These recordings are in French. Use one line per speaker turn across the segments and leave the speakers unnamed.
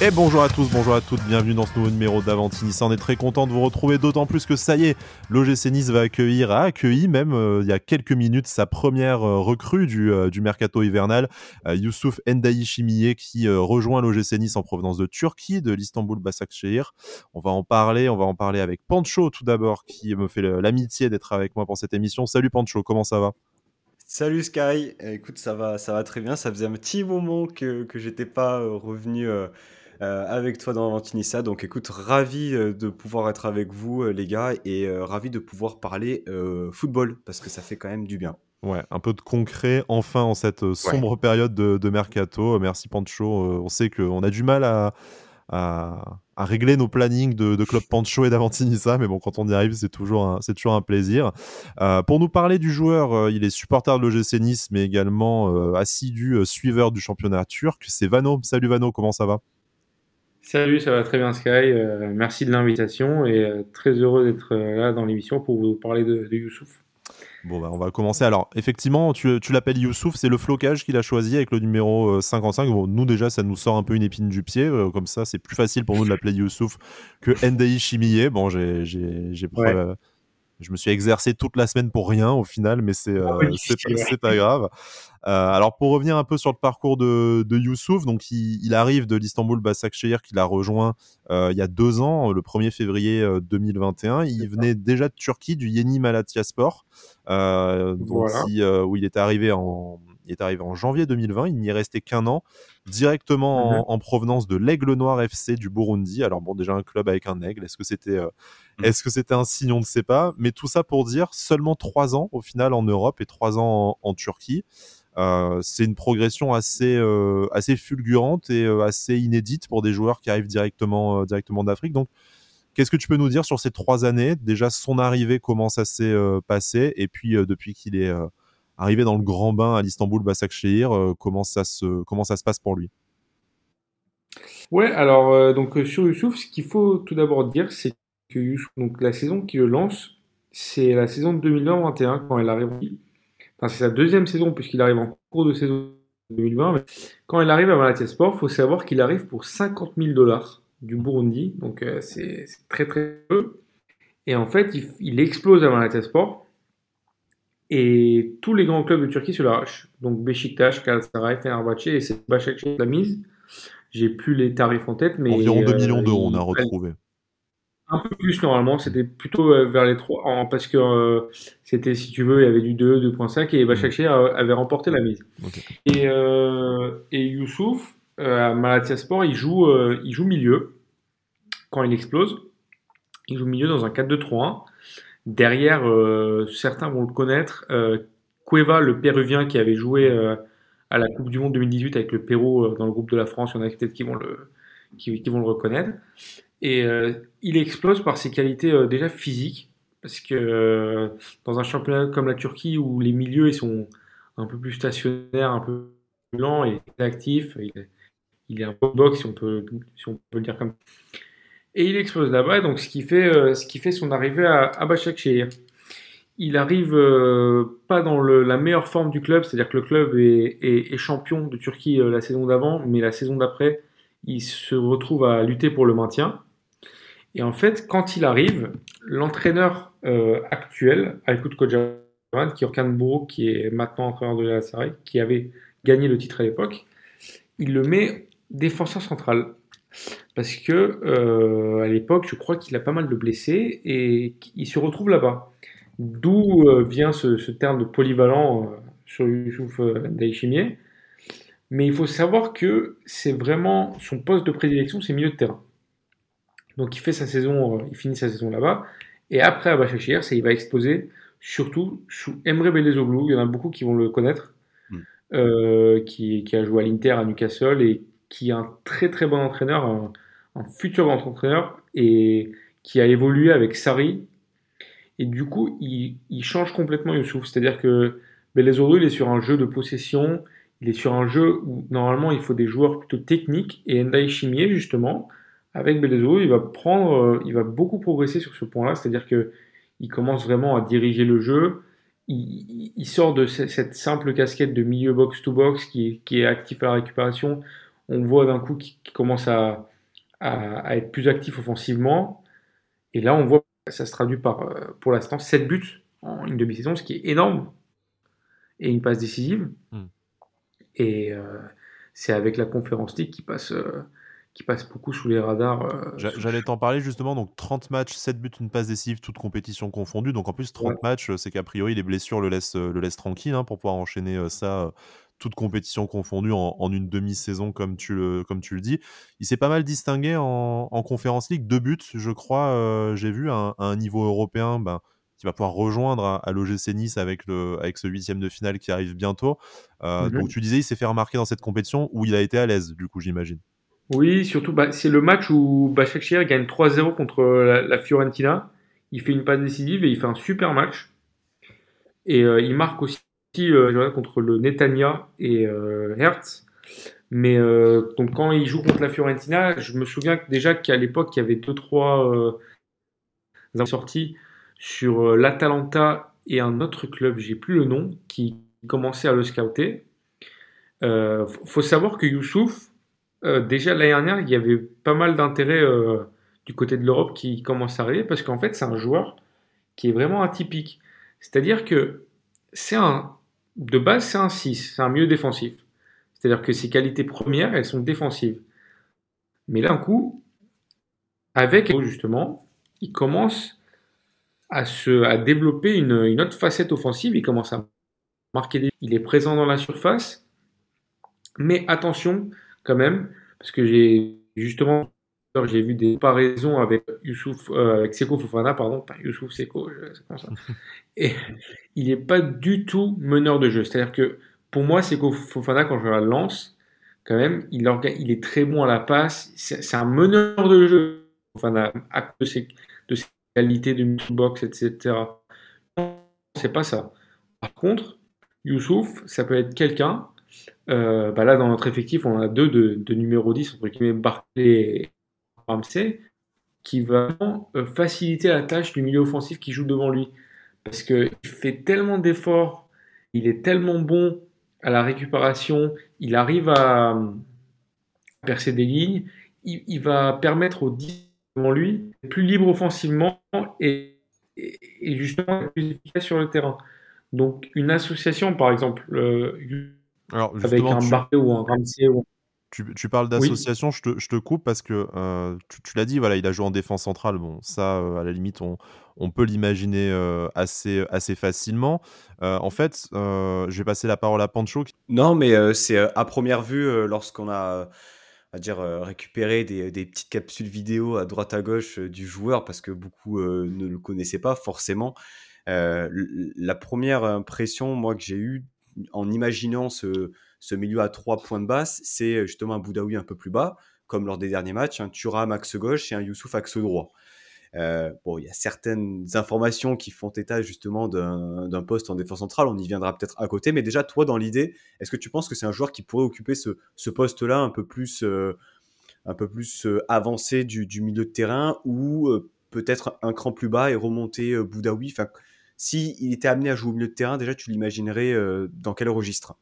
Et bonjour à tous, bonjour à toutes, bienvenue dans ce nouveau numéro d'Avanti On est très content de vous retrouver, d'autant plus que ça y est, l'OGC Nice va accueillir, a accueilli même euh, il y a quelques minutes sa première euh, recrue du, euh, du mercato hivernal, Youssouf Endaï Chimiye qui rejoint l'OGC Nice en provenance de Turquie, de l'Istanbul Başakşehir. On va en parler, on va en parler avec Pancho tout d'abord qui me fait l'amitié d'être avec moi pour cette émission. Salut Pancho, comment ça va?
Salut Sky, écoute ça va, ça va très bien. Ça faisait un petit moment que que j'étais pas revenu euh, avec toi dans Ventinissa. Donc écoute, ravi euh, de pouvoir être avec vous euh, les gars et ravi de pouvoir parler football parce que ça fait quand même du bien.
Ouais, un peu de concret enfin en cette sombre période de, mercato. Merci Pancho. on sait qu'on a du mal à, à, régler nos plannings de, Club Pancho et d'Avantinissa, mais bon, quand on y arrive, c'est toujours un, c'est toujours un plaisir. pour nous parler du joueur, il est supporter de l'OGC Nice, mais également assidu suiveur du championnat turc. C'est Vano. Salut Vano, comment ça va?
Salut, ça va très bien Sky. Euh, merci de l'invitation et euh, très heureux d'être euh, là dans l'émission pour vous parler de, Youssouf.
Bon, bah, on va commencer. Alors, effectivement, tu, l'appelles Youssouf, c'est le flocage qu'il a choisi avec le numéro 55. Bon, nous, déjà, ça nous sort un peu une épine du pied. comme ça, c'est plus facile pour nous de l'appeler Youssouf que Ndei Chimiye. Bon, j'ai, je me suis exercé toute la semaine pour rien au final, mais c'est ah c'est pas grave. Euh, alors pour revenir un peu sur le parcours de, de Youssouf, donc il, arrive de l'Istanbul Başakşehir qu'il a rejoint euh, il y a deux ans, le 1er février 2021. Euh, il venait déjà de Turquie, du Yeni Malatyaspor, euh, où il est arrivé en il est arrivé en janvier 2020, il n'y est resté qu'un an, directement en, mhm. provenance de l'Aigle Noir FC du Burundi. Alors bon, déjà un club avec un aigle, est-ce que c'était mhm. est-ce que c'était un signe, on ne sait pas. Mais tout ça pour dire seulement trois ans au final en Europe et trois ans en Turquie. Euh, c'est une progression assez, euh, assez fulgurante et euh, assez inédite pour des joueurs qui arrivent directement, directement d'Afrique. Donc, qu'est-ce que tu peux nous dire sur ces trois années? Déjà, son arrivée, comment ça s'est passé? Et puis, depuis qu'il est arrivé dans le grand bain à l'Istanbul Başakşehir, comment, ça se, comment ça se passe pour lui?
Ouais, alors, donc, sur Youssouf, ce qu'il faut tout d'abord dire, c'est que Youssouf, donc, la saison qui le lance, c'est la saison 2021 quand elle arrive c'est sa deuxième saison puisqu'il arrive en cours de saison 2020. Mais quand il arrive à Malatya Sport, il faut savoir qu'il arrive pour 50 000 dollars du Burundi. Donc euh, c'est très très peu. Et en fait, il, explose à Malatya Sport. Et tous les grands clubs de Turquie se l'arrachent. Donc Beşiktaş, Galatasaray, Fenerbahçe et c'est Başakşehir la mise. J'ai plus les tarifs en tête, mais
environ 2 millions d'euros, on a retrouvé.
Un peu plus normalement, c'était plutôt euh, vers les 3, parce que euh, c'était, si tu veux, il y avait du 2, 2.5 et Başakşehir mm. avait remporté la mise. Et, euh, et Youssouf, à Malatya Sport, il joue, il joue milieu quand il explose. Il joue milieu dans un 4-2-3-1. Derrière, certains vont le connaître, Cueva, le Péruvien qui avait joué à la Coupe du Monde 2018 avec le Pérou dans le groupe de la France, il y en a peut-être qui vont le, qui, vont le reconnaître. Et euh, il explose par ses qualités euh, déjà physiques, parce que euh, dans un championnat comme la Turquie où les milieux sont un peu plus stationnaires, un peu lents, il est actif, il est, un peu box si on peut, si on peut le dire comme ça. Et il explose là-bas, donc ce qui fait, ce qui fait son arrivée à, à Başakşehir. Il arrive pas dans la meilleure forme du club, c'est-à-dire que le club est, champion de Turquie la saison d'avant, mais la saison d'après, il se retrouve à lutter pour le maintien. Et en fait, quand il arrive, l'entraîneur euh, actuel, Aykut Kocaman, qui est qui est maintenant entraîneur de la qui avait gagné le titre à l'époque, il le met défenseur central. Parce que euh, à l'époque, je crois qu'il a pas mal de blessés et il se retrouve là-bas. D'où euh, vient ce, terme de polyvalent sur Youssouf Daïchimier. Mais il faut savoir que c'est vraiment son poste de prédilection, c'est milieu de terrain. Donc il fait sa saison, euh, il finit sa saison là-bas. Et après à Bachachir, il va exposer surtout sous Emre Belezoglu. Il y en a beaucoup qui vont le connaître, hmm. euh, qui, a joué à l'Inter, à Newcastle et qui est un très très bon entraîneur, un, futur grand entraîneur et qui a évolué avec Sari. Et du coup, il, change complètement Youssouf. C'est-à-dire que Belezoglu, il est sur un jeu de possession. Il est sur un jeu où normalement il faut des joueurs plutôt techniques et Ndai Chimier justement avec Belezo, il va prendre, euh, il va beaucoup progresser sur ce point-là, c'est-à-dire que il commence vraiment à diriger le jeu. Il, sort de cette simple casquette de milieu box-to-box qui, est actif à la récupération. on voit d'un coup qu'il commence à, à, être plus actif offensivement. Et là, on voit que ça se traduit par, euh, pour l'instant, 7 buts en une demi-saison, ce qui est énorme. Et une passe décisive. Hmm. Et euh, c'est avec la conférence League qui passe, euh, qui passe beaucoup sous les radars.
J'allais t'en parler justement. Donc 30 matchs, 7 buts, une passe décisive, toutes compétitions confondues. Donc en plus, 30 matchs, c'est qu'a priori, les blessures le laissent, le laissent tranquille hein, pour pouvoir enchaîner ça toute compétition confondue en, une demi-saison, comme, tu le, comme tu le dis. Il s'est pas mal distingué en, en Conference League. Deux buts, je crois, euh, j'ai vu, à, un niveau européen, ben, qui va pouvoir rejoindre à, à l'OGC Nice avec, le, avec ce huitième de finale qui arrive bientôt. Euh, donc tu disais, il s'est fait remarquer dans cette compétition où il a été à l'aise, du coup, j'imagine.
Oui, surtout, bah, c'est le match où Başakşehir gagne 3-0 contre la, Fiorentina. Il fait une passe décisive et il fait un super match. Et euh, il marque aussi euh, contre le Netanya et euh, Hertz. Mais euh, donc quand il joue contre la Fiorentina, je me souviens déjà qu'à l'époque, il y avait deux trois sorties sur l'Atalanta et un autre club, j'ai plus le nom, qui commençait à le scouter. Euh, faut savoir que Youssouf, déjà l'année dernière, il y avait pas mal d'intérêt du côté de l'Europe qui commence à arriver parce qu'en fait, c'est un joueur qui est vraiment atypique. C'est-à-dire que c'est un, de base, c'est un 6, c'est un milieu défensif. C'est-à-dire que ses qualités premières, elles sont défensives. Mais là, un coup, avec justement, il commence à, se, à développer une, autre facette offensive. Il commence à marquer des. Il est présent dans la surface. Mais attention, quand même, parce que j'ai justement j'ai vu des comparaisons avec Youssouf, euh, avec Seko Fofana, pardon, pas Youssouf Seko, c'est comme ça. Et il n'est pas du tout meneur de jeu. C'est-à-dire que pour moi, Seko Fofana, quand je la lance, quand même, il, il est très bon à la passe. C'est un meneur de jeu. Fofana, à cause de ses, de ses qualités de box, etc. C'est pas ça. Par contre, Youssouf, ça peut être quelqu'un. Euh, bah là, dans notre effectif, on a deux de, de numéro 10, entre guillemets, Barclay Ramsey, qui va euh, faciliter la tâche du milieu offensif qui joue devant lui. Parce qu'il fait tellement d'efforts, il est tellement bon à la récupération, il arrive à percer des lignes, il, va permettre au 10 devant lui plus libre offensivement et, justement plus efficace sur le terrain. Donc une association, par exemple, euh, avec un tu... ou un Ramsey ou
tu, parles d'association, je, te, coupe parce que euh, tu, l'as dit, voilà, il a joué en défense centrale. Bon, ça, euh, à la limite, on, peut l'imaginer euh, assez, assez facilement. en fait, je vais passer la parole à Pancho.
Non, mais c'est à première vue, lorsqu'on a à dire, récupéré des, des, petites capsules vidéo à droite à gauche du joueur, parce que beaucoup ne le connaissaient pas forcément. la première impression, moi, que j'ai eue en imaginant ce ce milieu à trois points de basse, c'est euh, justement un Boudaoui un peu plus bas, comme lors des derniers matchs, un Thuram axe gauche et un Youssouf axe droit. Euh, bon, il y a certaines informations qui font état justement d'un poste en défense centrale, on y viendra peut-être à côté, mais déjà toi dans l'idée, est-ce que tu penses que c'est un joueur qui pourrait occuper ce, poste-là un peu plus, euh, avancé du, milieu de terrain ou peut-être un cran plus bas et remonter Boudaoui? Enfin, S'il était amené à jouer au milieu de terrain, déjà tu l'imaginerais dans quel registre?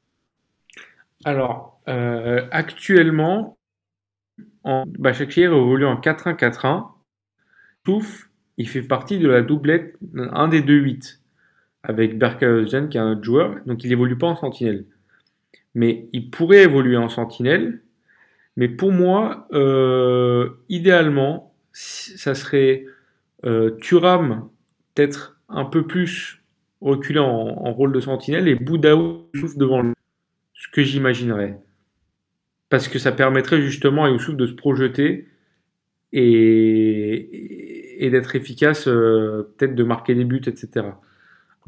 Alors, euh, actuellement, en, Bachakir évolue en 4-1-4-1. Touf, il fait partie de la doublette, un des deux 8, avec Berkhuizen qui est un autre joueur, donc il évolue pas en sentinelle. Mais il pourrait évoluer en sentinelle, mais pour moi, euh, idéalement, ça serait euh, Turam, peut-être un peu plus reculé en, rôle de sentinelle, et Boudaou devant lui que j'imaginerais. Parce que ça permettrait justement à Youssouf de se projeter et, et d'être efficace, euh, peut-être de marquer des buts, etc.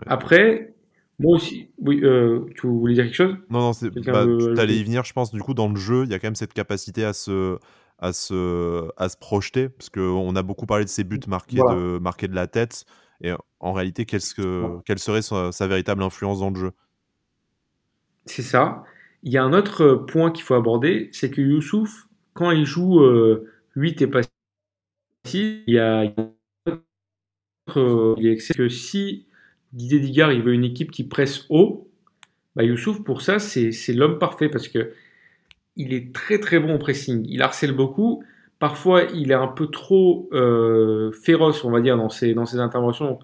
Après, moi aussi, oui, euh, tu voulais dire quelque chose?
Non, non, c'est, bah, tu allais y venir, je pense. Du coup, dans le jeu, il y a quand même cette capacité à se, à se, à se projeter, parce qu'on a beaucoup parlé de ces buts marqués, de, marqués de la tête. Et en réalité, qu'est-ce que, quelle serait sa, véritable influence dans le jeu?
C'est ça. Il y a un autre point qu'il faut aborder, c'est que Youssouf, quand il joue 8 euh, et pas 6, il y a, euh, il que si Didier Digard il veut une équipe qui presse haut, bah Youssouf pour ça c'est l'homme parfait parce que il est très très bon au pressing. Il harcèle beaucoup. Parfois, il est un peu trop euh, féroce, on va dire, dans ses, dans ses interventions.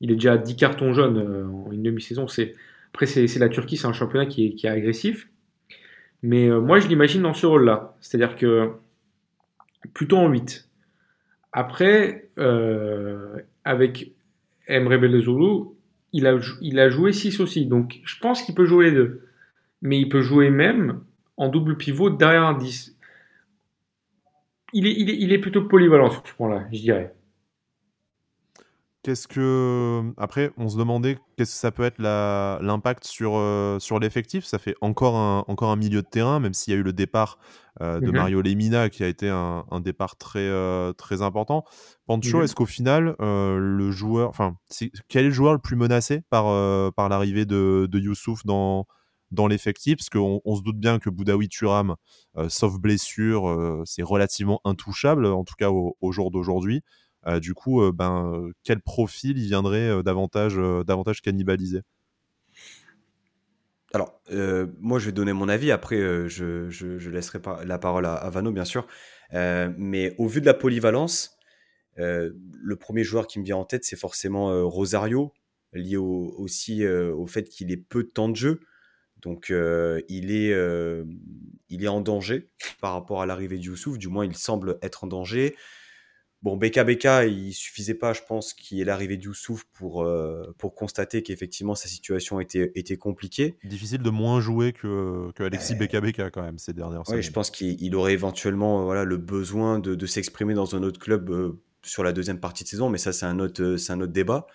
Il est déjà à 10 cartons jaunes en une demi-saison. C'est, après, c'est, la Turquie, c'est un championnat qui est, agressif. Mais euh, moi, je l'imagine dans ce rôle-là. C'est-à-dire que plutôt en 8. Après, avec Emre Bellezoulou, il a, il a joué 6 aussi. Donc, je pense qu'il peut jouer les deux. Mais il peut jouer même en double pivot derrière un 10. Il est, il est, plutôt polyvalent sur ce point-là, je dirais.
Qu'est-ce que. Après, on se demandait qu'est-ce que ça peut être l'impact sur, euh, sur l'effectif. Ça fait encore un, encore un milieu de terrain, même s'il y a eu le départ euh, de mhm. Mario Lemina qui a été un, départ très, euh, très important. Pancho, mhm. est-ce qu'au final, le joueur. Enfin, quel est le joueur le plus menacé par, par l'arrivée de, de Youssouf dans, dans l'effectif, parce qu'on on se doute bien que Boudaoui Turam, sauf blessure, c'est relativement intouchable, en tout cas au, jour d'aujourd'hui. Euh, du coup, ben, quel profil il viendrait davantage, cannibaliser?
Alors, moi, je vais donner mon avis. Après, je, je, laisserai la parole à, Vano, bien sûr. mais au vu de la polyvalence, le premier joueur qui me vient en tête, c'est forcément Rosario, lié aussi au fait qu'il ait peu de temps de jeu. Donc il, est, il est en danger par rapport à l'arrivée de Youssouf, du moins il semble être en danger. Bon, BKBK, il suffisait pas, je pense, qu'il y ait l'arrivée de Youssouf pour, pour constater qu'effectivement sa situation était, était compliquée.
Difficile de moins jouer que, que Alexis BKBK quand même ces dernières
semaines. Oui, je pense qu'il aurait éventuellement voilà, le besoin de, de s'exprimer dans un autre club sur la deuxième partie de saison, mais ça c'est un, autre, un autre débat.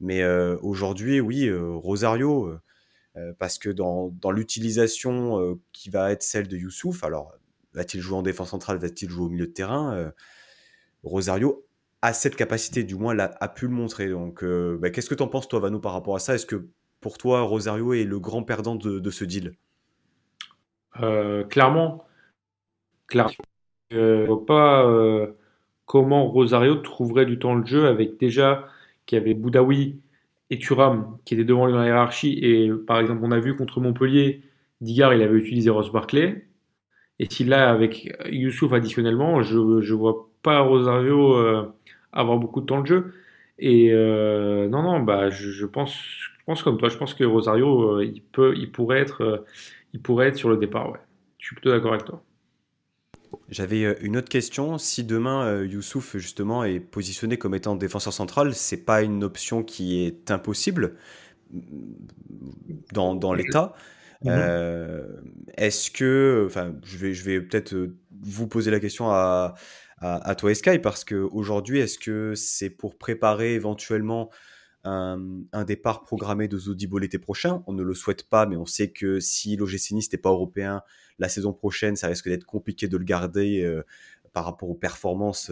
Mais aujourd'hui, oui, Rosario euh, parce que dans, l'utilisation euh, qui va être celle de Youssouf, alors va-t-il jouer en défense centrale, va-t-il jouer au milieu de terrain euh, Rosario a cette capacité, du moins a pu le montrer. Donc, bah, qu'est-ce que tu en penses, toi, Vano, par rapport à ça? Est-ce que pour toi, Rosario est le grand perdant de, ce deal?
Clairement. Clairement. Je ne vois pas comment Rosario trouverait du temps de jeu avec déjà qu'il y avait Boudaoui et Thuram qui était devant lui dans la hiérarchie. Et par exemple, on a vu contre Montpellier, Digard, il avait utilisé Ross Barclay. Et si là, avec Youssouf additionnellement, je ne vois pas Rosario euh, avoir beaucoup de temps de jeu. Et euh, non, non, bah, je, pense, je pense comme toi. Je pense que Rosario, euh, il, peut, il, pourrait être, il pourrait être sur le départ. Ouais. Je suis plutôt d'accord avec toi.
J'avais une autre question. Si demain Youssouf justement est positionné comme étant défenseur central, c'est pas une option qui est impossible dans, dans l'état? Euh, est-ce que, enfin, je vais, je vais peut-être vous poser la question à, à, toi Sky parce que aujourd'hui, est-ce que c'est pour préparer éventuellement un, départ programmé de Zodibo l'été prochain? On ne le souhaite pas, mais on sait que si l'OGC Nice n'est pas européen, la saison prochaine, ça risque d'être compliqué de le garder par rapport aux performances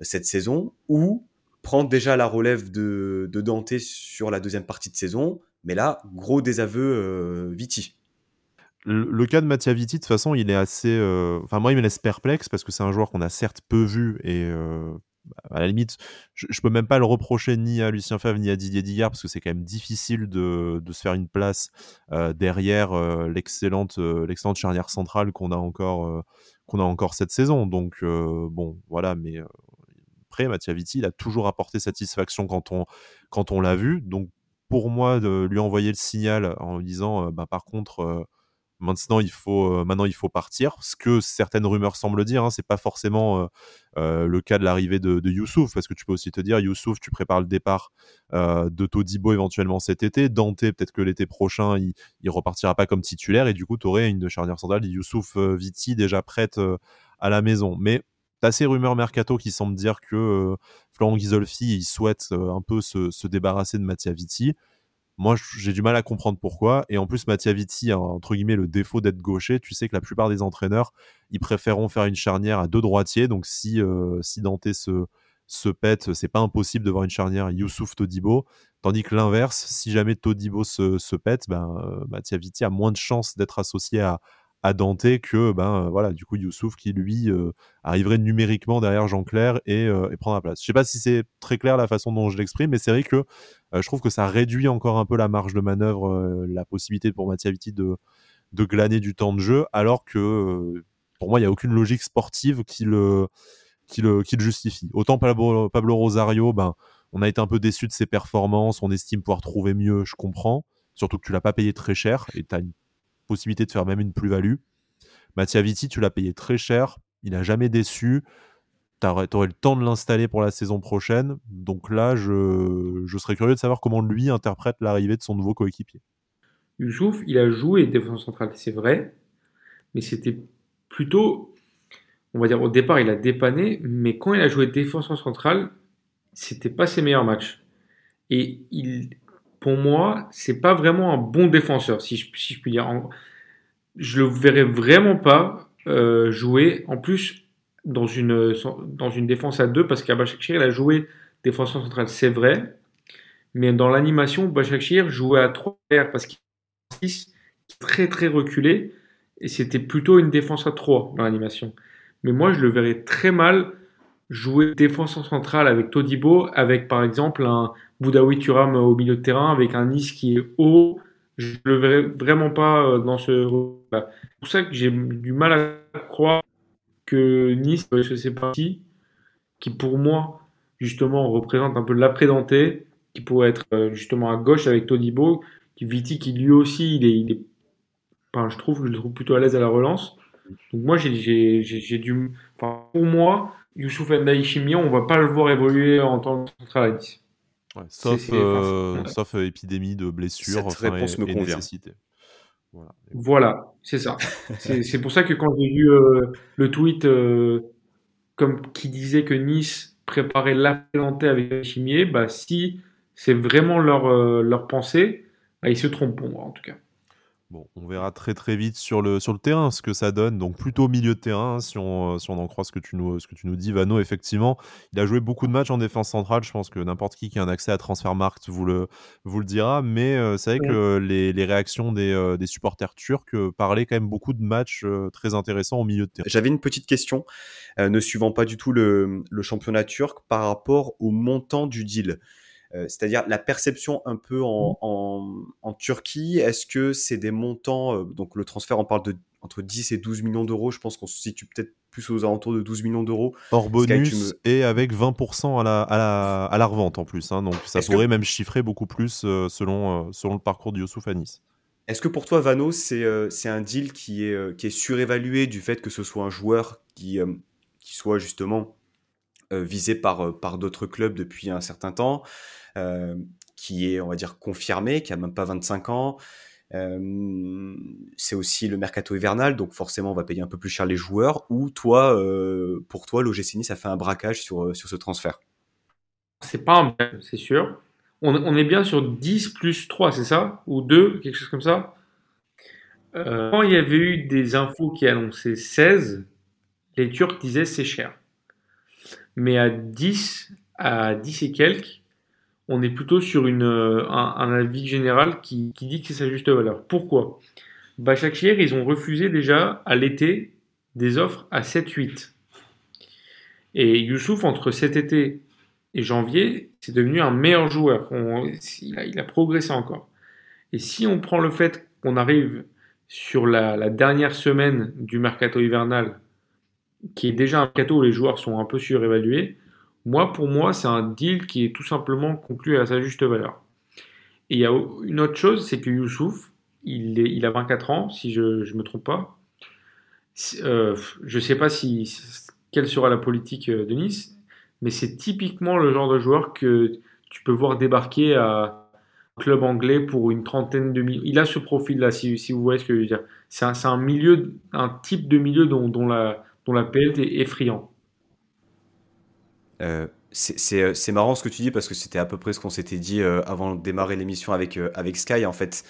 cette saison, ou prendre déjà la relève de, Dante sur la deuxième partie de saison. Mais là, gros désaveu euh, Viti.
Le, cas de Mattia Viti, de toute façon, il est assez. Enfin, moi, il me laisse perplexe parce que c'est un joueur qu'on a certes peu vu et à la limite, je, ne peux même pas le reprocher ni à Lucien Favre ni à Didier Digard parce que c'est quand même difficile de, se faire une place euh, derrière euh, l'excellente euh, l'excellente charnière centrale qu'on a encore qu'on a encore cette saison. Donc bon, voilà, mais après Mattia Vitti, il a toujours apporté satisfaction quand on quand on l'a vu. Donc pour moi, de lui envoyer le signal en lui disant, bah, par contre Maintenant, il faut, maintenant, il faut partir. Ce que certaines rumeurs semblent dire, hein, c'est pas forcément le cas de l'arrivée de, Youssouf, parce que tu peux aussi te dire, Youssouf, tu prépares le départ de Todibo éventuellement cet été. Dante, peut-être que l'été prochain, il, il repartira pas comme titulaire, et du coup, tu aurais une charnière centrale, Youssouf Viti, déjà prête à la maison. Mais tu as ces rumeurs mercato qui semblent dire que Florent Ghisolfi, il souhaite un peu se, se débarrasser de Mattia Viti. Moi, j'ai du mal à comprendre pourquoi. Et en plus, Mattia Vitti a entre guillemets le défaut d'être gaucher. Tu sais que la plupart des entraîneurs, ils préféreront faire une charnière à deux droitiers. Donc, si, euh, si Dante se, se pète, c'est pas impossible de voir une charnière Youssouf Todibo. Tandis que l'inverse, si jamais Todibo se, se pète, ben, euh, Mattia Vitti a moins de chances d'être associé à, à Dante que ben voilà du coup Youssouf qui lui euh, arriverait numériquement derrière Jean-Claire et, euh, prendre la place. Je sais pas si c'est très clair la façon dont je l'exprime, mais c'est vrai que euh, je trouve que ça réduit encore un peu la marge de manœuvre, la possibilité pour Mattia Vitti de, de glaner du temps de jeu, alors que pour moi, il n'y a aucune logique sportive qui le, qui le, qui le justifie. Autant Pablo, Pablo Rosario, ben, on a été un peu déçu de ses performances, on estime pouvoir trouver mieux, je comprends. Surtout que tu l'as pas payé très cher et tu as une possibilité de faire même une plus-value. Mattia Vitti, tu l'as payé très cher, il n'a jamais déçu. Tu aurais, le temps de l'installer pour la saison prochaine. Donc là, je, serais curieux de savoir comment lui interprète l'arrivée de son nouveau coéquipier.
Youssouf, il a joué défense centrale, c'est vrai, mais c'était plutôt, on va dire, au départ, il a dépanné, mais quand il a joué défense centrale, c'était pas ses meilleurs matchs. Et il, pour moi, c'est pas vraiment un bon défenseur, si je, puis dire. je le verrais vraiment pas euh, jouer. En plus, dans une, dans une défense à deux, parce qu'à Bachakshir, il a joué défenseur central, c'est vrai. Mais dans l'animation, Bachakshir jouait à 3 parce qu'il est très très reculé. Et c'était plutôt une défense à 3 dans l'animation. Mais moi, je le verrais très mal jouer défenseur central avec Todibo, avec par exemple un Boudaoui Turam au milieu de terrain, avec un Nice qui est haut. Je le verrais vraiment pas euh, dans ce C'est pour ça que j'ai du mal à croire que Nice, je sais pas qui, qui pour moi, justement, représente un peu l'après-Danté, qui pourrait être euh, justement à gauche avec Todibo, qui Viti, qui lui aussi, il est, il est enfin, je trouve, je le trouve plutôt à l'aise à la relance. Donc moi, j'ai du, enfin, pour moi, Youssouf Ndiaye Chimia, on va pas le voir évoluer en tant que central à 10.
sauf, euh, sauf euh, épidémie de blessures
Cette réponse me convient.
Voilà, voilà c'est ça. c'est pour ça que quand j'ai vu euh, le tweet comme qui disait que Nice préparait l'appelante avec Chimier, bah si c'est vraiment leur, leur pensée, bah, ils se trompent pour moi en tout cas.
Bon, on verra très très vite sur le, sur le terrain ce que ça donne. Donc plutôt milieu de terrain, si on, euh, si on en croit ce que, tu nous, ce que tu nous dis. Vano, effectivement, il a joué beaucoup de matchs en défense centrale. Je pense que n'importe qui qui a un accès à Transfermarkt vous le, vous le dira. Mais euh, c'est vrai que les, les réactions des, euh, des, supporters turcs parlaient quand même beaucoup de matchs très intéressants au milieu de terrain.
J'avais une petite question, ne suivant pas du tout le, le championnat turc, par rapport au montant du deal. Euh, c'est-à-dire la perception un peu en, mmh. en, Turquie. Est-ce que c'est des montants, euh, donc le transfert, on parle de entre 10 et 12 millions d'euros, je pense qu'on se situe peut-être plus aux alentours de 12 millions d'euros.
Hors bonus et avec 20% à la, à, la, à la, revente en plus. Hein, donc ça pourrait même chiffrer beaucoup plus euh, selon, selon le parcours de Youssouf Anis.
Est-ce que pour toi, Vano, c'est un deal qui est, qui est surévalué du fait que ce soit un joueur qui, qui soit justement visé par, par d'autres clubs depuis un certain temps? Qui est, on va dire, confirmé, qui a même pas 25 ans. Euh, c'est aussi le mercato hivernal, donc forcément on va payer un peu plus cher les joueurs. Ou toi, euh, pour toi, l'OGC Nice a fait un braquage sur, sur ce transfert?
C'est pas un c'est sûr. On, on, est bien sur 10 plus 3, c'est ça? Ou 2, quelque chose comme ça? Quand il y avait eu des infos qui annonçaient 16, les Turcs disaient c'est cher. Mais à 10, à 10 et quelques, on est plutôt sur euh, un, avis général qui, dit que c'est sa juste valeur. Pourquoi? Bachakshir, ils ont refusé déjà à l'été des offres à 7-8. Et Youssouf, entre cet été et janvier, c'est devenu un meilleur joueur. il, a, progressé encore. Et si on prend le fait qu'on arrive sur la, la, dernière semaine du mercato hivernal, qui est déjà un mercato où les joueurs sont un peu surévalués, moi, pour moi, c'est un deal qui est tout simplement conclu à sa juste valeur. Et il y a une autre chose, c'est que Youssouf, il, est, il a 24 ans, si je ne me trompe pas. Euh, je ne sais pas si, quelle sera la politique euh, de Nice, mais c'est typiquement le genre de joueur que tu peux voir débarquer à un club anglais pour une trentaine de millions. Il a ce profil-là, si, vous voyez ce que je veux dire. C'est un, un, type de milieu dont, la, dont est effrayant.
Euh, euh, c'est marrant ce que tu dis parce que c'était à peu près ce qu'on s'était dit euh, avant de démarrer l'émission avec, avec Sky. En fait,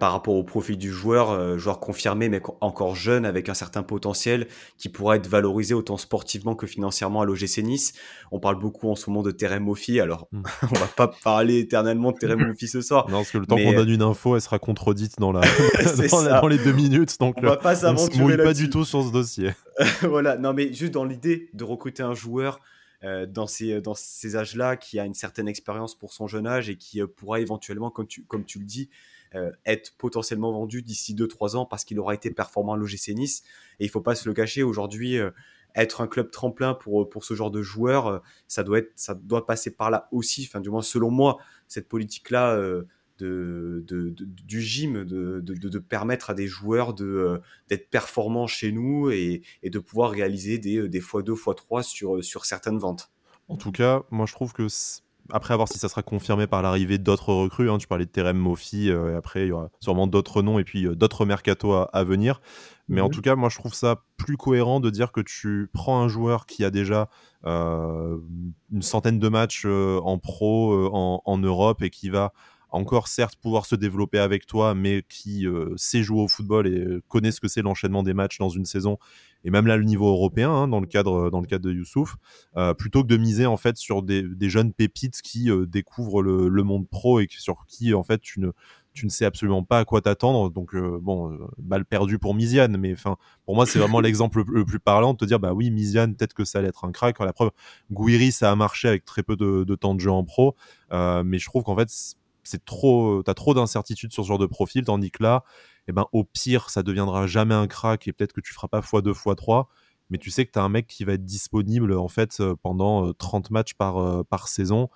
par rapport au profil du joueur, joueur confirmé mais encore jeune avec un certain potentiel qui pourra être valorisé autant sportivement que financièrement à l'OGC Nice. On parle beaucoup en ce moment de Terem Moffi, alors mmh. on va pas parler éternellement de Terem Moffi ce soir.
Non, parce que le temps qu'on donne une info, elle sera contredite dans, la... dans, les deux minutes, donc
on va pas s'aventurer
pas du tout sur ce dossier.
voilà, non mais juste dans l'idée de recruter un joueur euh, dans ces, dans ces âges-là, qui a une certaine expérience pour son jeune âge et qui euh, pourra éventuellement, comme tu, comme tu le dis, être potentiellement vendu d'ici 2-3 ans parce qu'il aura été performant à l'OGC Nice. Et il faut pas se le cacher, aujourd'hui, être un club tremplin pour, pour ce genre de joueurs, ça doit, être, ça doit passer par là aussi, enfin, du moins selon moi, cette politique-là de, du gym, de, permettre à des joueurs de, d'être performants chez nous et, de pouvoir réaliser des, des x2, x3 sur, sur certaines ventes.
En tout cas, moi je trouve que après avoir si ça sera confirmé par l'arrivée d'autres recrues, hein, tu parlais de Terem Mofi, euh, et après il y aura sûrement d'autres noms et puis euh, d'autres mercato à, venir. Mais en tout cas, moi je trouve ça plus cohérent de dire que tu prends un joueur qui a déjà euh, une centaine de matchs en pro en, en, Europe et qui va encore certes pouvoir se développer avec toi, mais qui euh, sait jouer au football et euh, connaît ce que c'est l'enchaînement des matchs dans une saison, et même là le niveau européen hein, dans le cadre dans le cadre de Youssouf, euh, plutôt que de miser en fait sur des, jeunes pépites qui découvrent le, monde pro et sur qui en fait tu ne tu ne sais absolument pas à quoi t'attendre. Donc, bon, balle perdue pour Misiane. Mais enfin, pour moi, c'est vraiment l'exemple le, plus parlant de te dire, bah oui, Misiane, peut-être que ça allait être un crack. La preuve, Gouiri, ça a marché avec très peu de, de temps de jeu en pro. mais je trouve qu'en fait, c'est trop, t'as trop d'incertitudes sur ce genre de profil, tandis que là, eh ben, au pire, ça deviendra jamais un crack et peut-être que tu feras pas x2, x3, mais tu sais que tu as un mec qui va être disponible en fait euh, pendant 30 euh, matchs par, euh, par saison.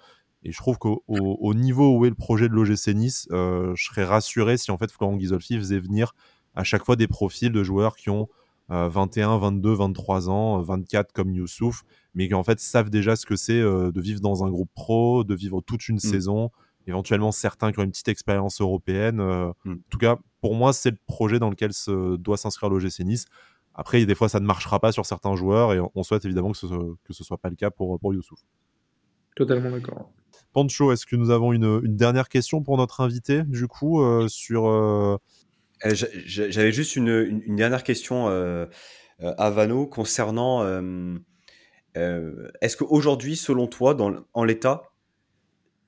Et je trouve qu'au au, niveau où est le projet de l'OGC Nice, je serais rassuré si en fait Florent Ghisolfi faisait venir à chaque fois des profils de joueurs qui ont 21, 22, 23 ans, 24 comme Youssouf, mais qui en fait savent déjà ce que c'est de vivre dans un groupe pro, de vivre toute une mmh. saison, éventuellement certains qui ont une petite expérience européenne. Euh, hmm. En tout cas, pour moi, c'est le projet dans lequel se, doit s'inscrire l'OGC Nice. Après, des fois, ça ne marchera pas sur certains joueurs et on souhaite évidemment que ce ne que soit pas le cas pour, pour Youssouf.
Totalement d'accord.
Pancho, est-ce que nous avons une, une, dernière question pour notre invité, du coup, euh, sur... Euh,
j'avais juste une, une, dernière question à Vano concernant... est-ce qu'aujourd'hui, selon toi, dans, en l'état,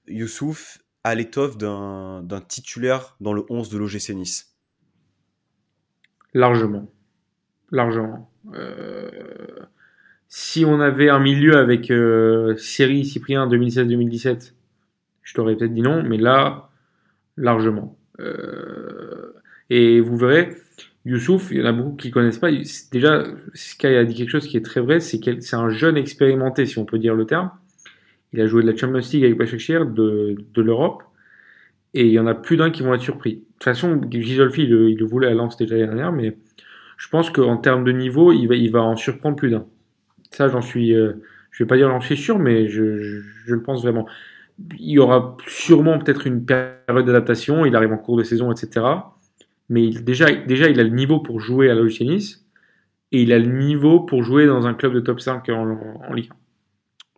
Youssouf à l'étoffe d'un titulaire dans le 11 de l'OGC Nice
Largement. Largement. Euh, si on avait un milieu avec euh, Série Cyprien 2016-2017, je t'aurais peut-être dit non, mais là, largement. Euh, et vous verrez, Youssouf, il y en a beaucoup qui ne connaissent pas. Déjà, Sky a dit quelque chose qui est très vrai, c'est un jeune expérimenté, si on peut dire le terme. Il a joué de la Champions League avec Başakşehir de, de l'Europe. Et il y en a plus d'un qui vont être surpris. De toute façon, Gisolfi, il, le voulait à Lens déjà l'année dernière, mais je pense qu'en termes de niveau, il va, il va en surprendre plus d'un. Ça, j'en suis, euh, je vais pas dire j'en suis sûr, mais je, je, le pense vraiment. Il y aura sûrement peut-être une période d'adaptation, il arrive en cours de saison, etc. Mais il, déjà, déjà, il a le niveau pour jouer à l'OGC Nice, et il a le niveau pour jouer dans un club de top 5 en, en Ligue 1.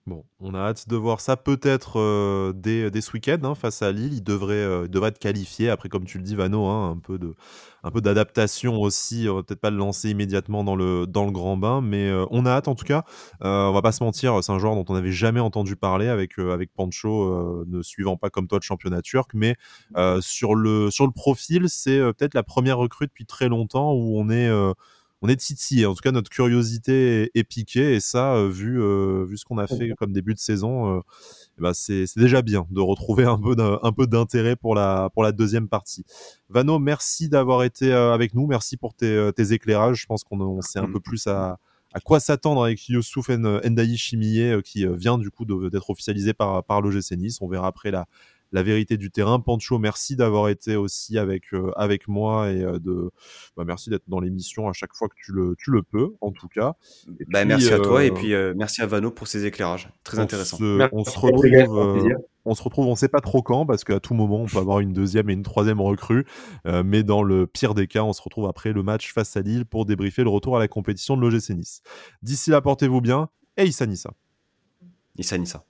Bon, on a hâte de voir ça peut-être euh, dès, ce week-end hein, face à Lille. Il devrait, euh, être qualifié. Après, comme tu le dis, Vano, hein, un peu d'adaptation aussi. On va peut-être pas le lancer immédiatement dans le, grand bain, mais euh, on a hâte en tout cas. on va pas se mentir, c'est un joueur dont on n'avait jamais entendu parler avec, avec Pancho, ne suivant pas comme toi le championnat turc, mais sur, le, sur le profil, c'est peut-être la première recrue depuis très longtemps où on est on est titillé. En tout cas, notre curiosité est, piquée et ça, euh, vu, euh, vu ce qu'on a fait comme début de saison, euh, eh ben, c'est déjà bien de retrouver un peu d'intérêt pour la, pour la deuxième partie. Vano, merci d'avoir été avec nous. Merci pour tes, éclairages. Je pense qu'on sait un peu plus à, à quoi s'attendre avec Youssouf Ndaï Chimier qui vient du coup d'être officialisé par, par l'OGC Nice. On verra après la, la vérité du terrain. Pancho, merci d'avoir été aussi avec, euh, avec moi et euh, de, bah, merci d'être dans l'émission à chaque fois que tu le, tu le peux, en tout cas.
Bah, merci à toi et euh, puis merci à Vano pour ses éclairages. Très intéressant.
on se retrouve. on se retrouve, on sait pas trop quand, parce qu'à tout moment, on peut avoir une deuxième et une troisième recrue. mais dans le pire des cas, on se retrouve après le match face à Lille pour débriefer le retour à la compétition de l'OGC Nice. D'ici là, portez-vous bien et Issa Nissa.
Issa Nissa.